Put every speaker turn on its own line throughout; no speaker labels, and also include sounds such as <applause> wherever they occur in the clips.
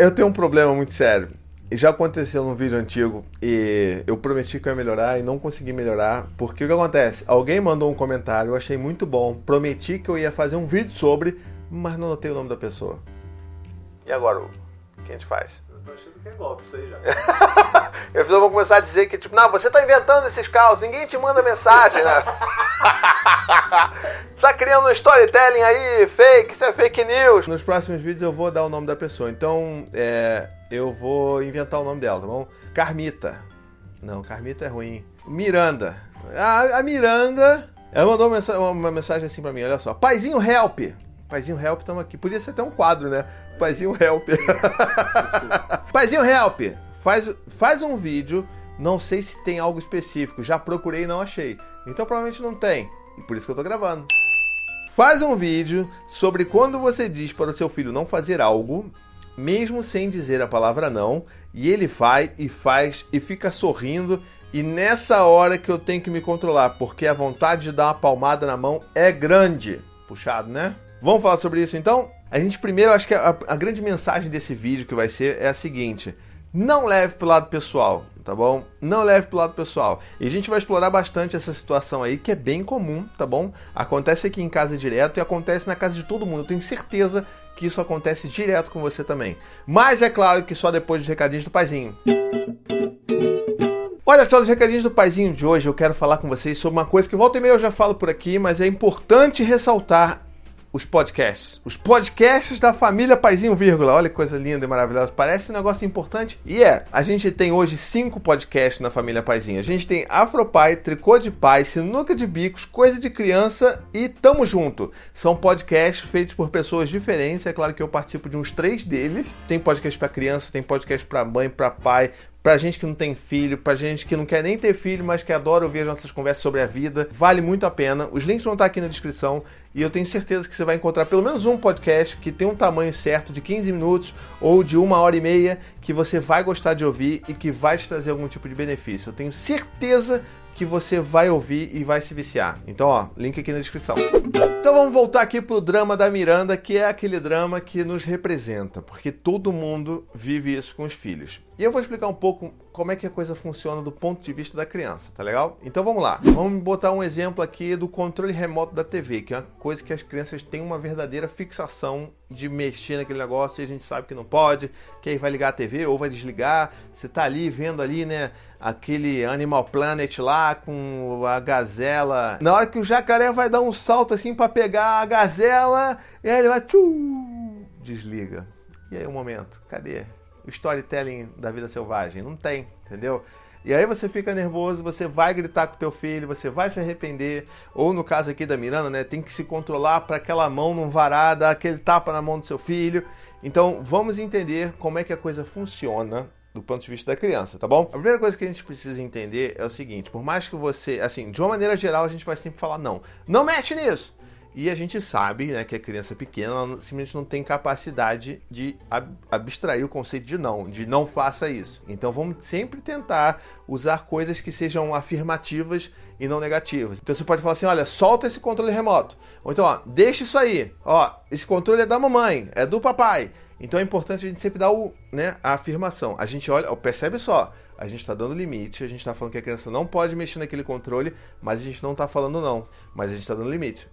eu tenho um problema muito sério. E já aconteceu num vídeo antigo e eu prometi que eu ia melhorar e não consegui melhorar. Porque o que acontece? Alguém mandou um comentário, eu achei muito bom, prometi que eu ia fazer um vídeo sobre, mas não notei o nome da pessoa. E agora, o que a gente faz?
Eu tô achando que é golpe isso aí já. <laughs>
Eu vou começar a dizer que, tipo, não, você tá inventando esses caos, ninguém te manda mensagem, né? <laughs> <laughs> tá criando um storytelling aí, fake, isso é fake news. Nos próximos vídeos eu vou dar o nome da pessoa, então é, eu vou inventar o nome dela, tá bom? Carmita. Não, Carmita é ruim. Miranda. A, a Miranda. Ela mandou uma mensagem, uma mensagem assim pra mim, olha só. Paizinho help. Paizinho help, estamos aqui. Podia ser até um quadro, né? Paizinho help. <laughs> Paizinho help. Faz, faz um vídeo. Não sei se tem algo específico. Já procurei e não achei. Então provavelmente não tem. E por isso que eu tô gravando. Faz um vídeo sobre quando você diz para o seu filho não fazer algo, mesmo sem dizer a palavra não, e ele vai e faz e fica sorrindo. E nessa hora que eu tenho que me controlar, porque a vontade de dar uma palmada na mão é grande. Puxado, né? Vamos falar sobre isso então? A gente primeiro, acho que a, a grande mensagem desse vídeo que vai ser é a seguinte: não leve pro lado pessoal, tá bom? Não leve pro lado pessoal. E a gente vai explorar bastante essa situação aí, que é bem comum, tá bom? Acontece aqui em casa direto e acontece na casa de todo mundo. Eu tenho certeza que isso acontece direto com você também. Mas é claro que só depois dos recadinhos do paizinho. Olha só, dos recadinhos do paizinho de hoje, eu quero falar com vocês sobre uma coisa que volta e meia eu já falo por aqui, mas é importante ressaltar os podcasts. Os podcasts da família Paizinho, vírgula. Olha que coisa linda e maravilhosa. Parece um negócio importante. E é. A gente tem hoje cinco podcasts na família Paizinho. A gente tem Afropai, Tricô de Pai, Sinuca de Bicos, Coisa de Criança e Tamo Junto. São podcasts feitos por pessoas diferentes. É claro que eu participo de uns três deles. Tem podcast para criança, tem podcast para mãe, para pai, pra gente que não tem filho, pra gente que não quer nem ter filho, mas que adora ouvir as nossas conversas sobre a vida. Vale muito a pena. Os links vão estar aqui na descrição e eu tenho certeza que você vai encontrar pelo menos um podcast que tem um tamanho certo de 15 minutos ou de uma hora e meia que você vai gostar de ouvir e que vai te trazer algum tipo de benefício. Eu tenho certeza que você vai ouvir e vai se viciar. Então, ó, link aqui na descrição. Então vamos voltar aqui pro drama da Miranda, que é aquele drama que nos representa, porque todo mundo vive isso com os filhos. E eu vou explicar um pouco como é que a coisa funciona do ponto de vista da criança, tá legal? Então vamos lá. Vamos botar um exemplo aqui do controle remoto da TV, que é uma coisa que as crianças têm uma verdadeira fixação de mexer naquele negócio e a gente sabe que não pode, que aí vai ligar a TV ou vai desligar. Você tá ali vendo ali, né, aquele Animal Planet lá com a gazela. Na hora que o jacaré vai dar um salto assim para pegar a gazela, e aí ele vai tchum, desliga. E aí o um momento, cadê? O storytelling da vida selvagem, não tem, entendeu? E aí você fica nervoso, você vai gritar com teu filho, você vai se arrepender, ou no caso aqui da Miranda, né, tem que se controlar para aquela mão não varar, dar aquele tapa na mão do seu filho. Então, vamos entender como é que a coisa funciona do ponto de vista da criança, tá bom? A primeira coisa que a gente precisa entender é o seguinte, por mais que você, assim, de uma maneira geral, a gente vai sempre falar não. Não mexe nisso. E a gente sabe né, que a criança pequena ela simplesmente não tem capacidade de ab abstrair o conceito de não, de não faça isso. Então vamos sempre tentar usar coisas que sejam afirmativas e não negativas. Então você pode falar assim: olha, solta esse controle remoto. Ou então, ó, deixa isso aí. Ó, esse controle é da mamãe, é do papai. Então é importante a gente sempre dar o, né, a afirmação. A gente olha, percebe só, a gente está dando limite, a gente está falando que a criança não pode mexer naquele controle, mas a gente não está falando não, mas a gente está dando limite.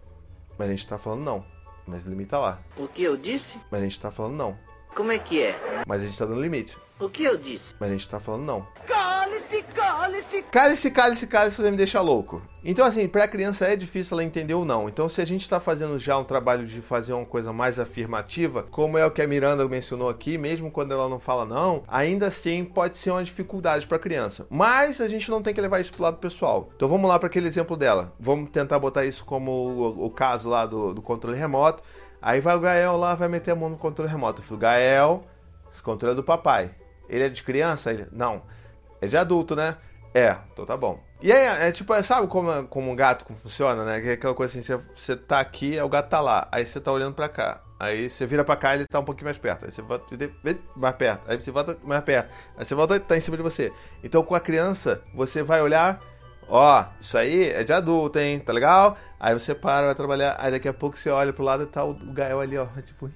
Mas a gente tá falando não. Mas limita lá.
O que eu disse?
Mas a gente tá falando não.
Como é que é?
Mas a gente tá dando limite.
O que eu disse?
Mas a gente tá falando não.
Cale-se, cale-se!
Cale-se, cale-se, cale-se, você me deixa louco. Então, assim, pra criança é difícil ela entender ou não. Então, se a gente tá fazendo já um trabalho de fazer uma coisa mais afirmativa, como é o que a Miranda mencionou aqui, mesmo quando ela não fala não, ainda assim pode ser uma dificuldade pra criança. Mas a gente não tem que levar isso pro lado pessoal. Então, vamos lá para aquele exemplo dela. Vamos tentar botar isso como o, o caso lá do, do controle remoto. Aí vai o Gael lá, vai meter a mão no controle remoto. Eu falo, Gael, esse controle é do papai. Ele é de criança? Ele, não. É de adulto, né? É, então tá bom. E aí, é tipo, é, sabe como, como um gato como funciona, né? Que é aquela coisa assim, você, você tá aqui, o gato tá lá. Aí você tá olhando pra cá. Aí você vira pra cá ele tá um pouquinho mais perto. Aí você volta mais perto. Aí você volta mais perto. Aí você volta tá em cima de você. Então com a criança, você vai olhar. Ó, isso aí é de adulto, hein? Tá legal? Aí você para, vai trabalhar. Aí daqui a pouco você olha pro lado e tá o Gael ali, ó. Tipo,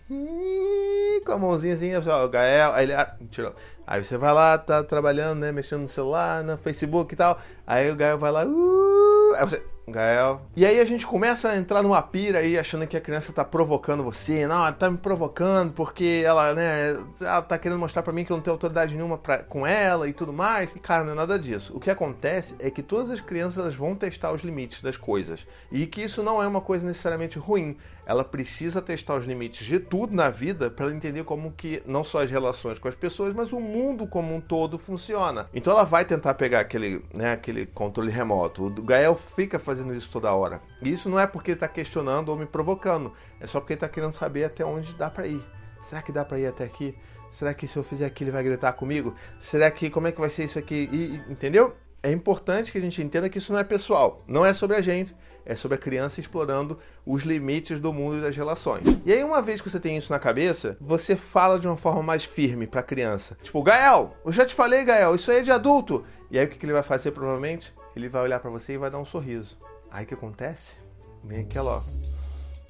com a mãozinha assim, ó, Gael, aí ele, ah, tirou. Aí você vai lá, tá trabalhando, né, mexendo no celular, no Facebook e tal. Aí o Gael vai lá, uh, aí você, Gael. E aí a gente começa a entrar numa pira aí, achando que a criança tá provocando você. Não, ela tá me provocando porque ela, né, ela tá querendo mostrar para mim que eu não tenho autoridade nenhuma pra, com ela e tudo mais. E cara, não é nada disso. O que acontece é que todas as crianças elas vão testar os limites das coisas. E que isso não é uma coisa necessariamente ruim. Ela precisa testar os limites de tudo na vida para entender como que não só as relações com as pessoas, mas o mundo como um todo funciona. Então ela vai tentar pegar aquele, né, aquele controle remoto. O Gael fica fazendo isso toda hora. E isso não é porque ele está questionando ou me provocando, é só porque ele está querendo saber até onde dá para ir. Será que dá para ir até aqui? Será que se eu fizer aqui ele vai gritar comigo? Será que como é que vai ser isso aqui? E, entendeu? É importante que a gente entenda que isso não é pessoal, não é sobre a gente, é sobre a criança explorando os limites do mundo e das relações. E aí, uma vez que você tem isso na cabeça, você fala de uma forma mais firme para a criança. Tipo, Gael, eu já te falei, Gael, isso aí é de adulto. E aí, o que, ele vai fazer provavelmente? Ele vai olhar para você e vai dar um sorriso. Aí o que acontece? Vem aquela, ó,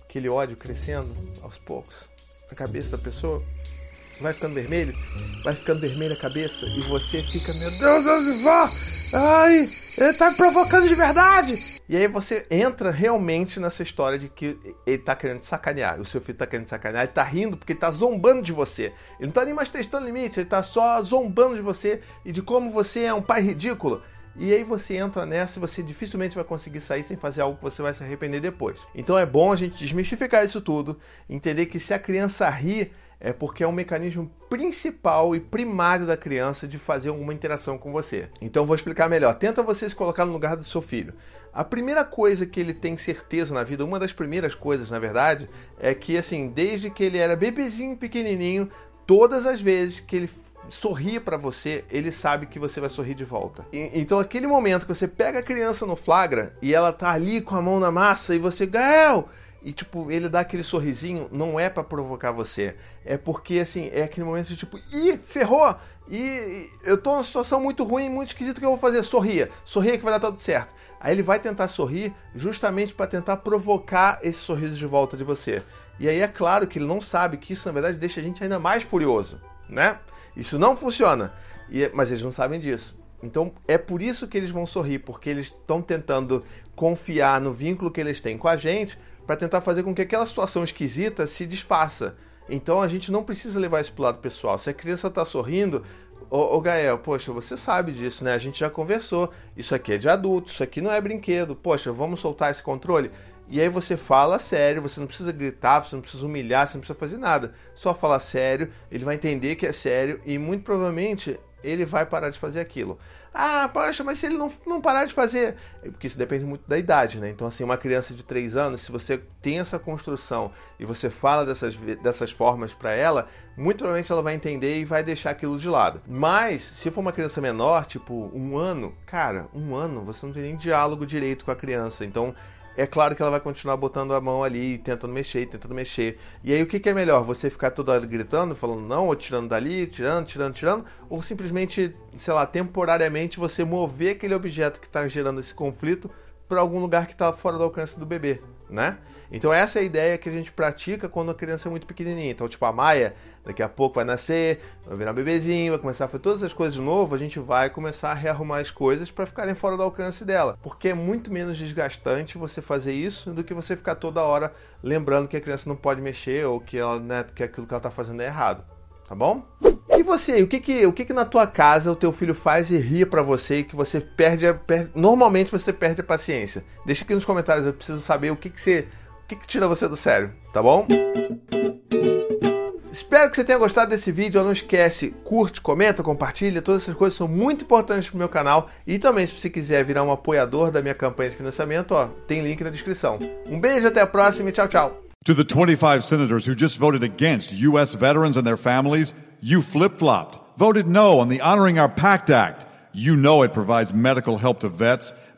aquele ódio crescendo aos poucos na cabeça da pessoa. Vai ficando vermelho, vai ficando vermelha a cabeça e você fica, meu Deus, Osivar! Ai, ele tá me provocando de verdade! E aí você entra realmente nessa história de que ele tá querendo te sacanear. O seu filho tá querendo te sacanear, ele tá rindo porque ele tá zombando de você. Ele não tá nem mais testando limite, ele tá só zombando de você e de como você é um pai ridículo. E aí você entra nessa e você dificilmente vai conseguir sair sem fazer algo que você vai se arrepender depois. Então é bom a gente desmistificar isso tudo, entender que se a criança ri, é porque é um mecanismo principal e primário da criança de fazer alguma interação com você. Então vou explicar melhor. Tenta você se colocar no lugar do seu filho. A primeira coisa que ele tem certeza na vida, uma das primeiras coisas, na verdade, é que assim, desde que ele era bebezinho pequenininho, todas as vezes que ele sorria para você, ele sabe que você vai sorrir de volta. E, então, aquele momento que você pega a criança no flagra e ela tá ali com a mão na massa e você, Gael! E tipo, ele dá aquele sorrisinho, não é para provocar você. É porque assim, é aquele momento de tipo, ih, ferrou! E eu tô numa situação muito ruim, muito esquisita, o que eu vou fazer? Sorria. Sorria que vai dar tudo certo. Aí ele vai tentar sorrir justamente para tentar provocar esse sorriso de volta de você. E aí é claro que ele não sabe que isso na verdade deixa a gente ainda mais furioso, né? Isso não funciona. E, mas eles não sabem disso. Então é por isso que eles vão sorrir, porque eles estão tentando confiar no vínculo que eles têm com a gente para tentar fazer com que aquela situação esquisita se desfaça. Então a gente não precisa levar isso pro lado pessoal. Se a criança está sorrindo, ô, ô Gael, poxa, você sabe disso, né? A gente já conversou. Isso aqui é de adulto, isso aqui não é brinquedo. Poxa, vamos soltar esse controle? E aí você fala sério, você não precisa gritar, você não precisa humilhar, você não precisa fazer nada. Só falar sério, ele vai entender que é sério e muito provavelmente ele vai parar de fazer aquilo. Ah, poxa, mas se ele não, não parar de fazer. É porque isso depende muito da idade, né? Então, assim, uma criança de 3 anos, se você tem essa construção e você fala dessas, dessas formas para ela, muito provavelmente ela vai entender e vai deixar aquilo de lado. Mas, se for uma criança menor, tipo um ano, cara, um ano, você não tem nem diálogo direito com a criança. Então, é claro que ela vai continuar botando a mão ali, tentando mexer, tentando mexer. E aí o que, que é melhor? Você ficar toda hora gritando, falando não, ou tirando dali, tirando, tirando, tirando, ou simplesmente, sei lá, temporariamente você mover aquele objeto que está gerando esse conflito para algum lugar que está fora do alcance do bebê, né? Então essa é a ideia que a gente pratica quando a criança é muito pequenininha. Então, tipo, a Maia, daqui a pouco vai nascer, vai virar um bebezinho, vai começar a fazer todas as coisas de novo, a gente vai começar a rearrumar as coisas para ficarem fora do alcance dela. Porque é muito menos desgastante você fazer isso do que você ficar toda hora lembrando que a criança não pode mexer ou que, ela, né, que aquilo que ela está fazendo é errado. Tá bom? E você, o que que, o que que na tua casa o teu filho faz e ria para você e que você perde, perde, normalmente você perde a paciência? Deixa aqui nos comentários, eu preciso saber o que que você que, que tira você do sério, tá bom? Espero que você tenha gostado desse vídeo. Não esquece, curte, comenta, compartilha. Todas essas coisas são muito importantes para o meu canal. E também, se você quiser virar um apoiador da minha campanha de financiamento, ó, tem link na descrição. Um beijo, até a próxima e tchau, tchau.
To the 25 senators who just voted against U.S. veterans and their families, you flip flopped, voted no on the Honoring Our Pact Act. You know it provides medical help to vets,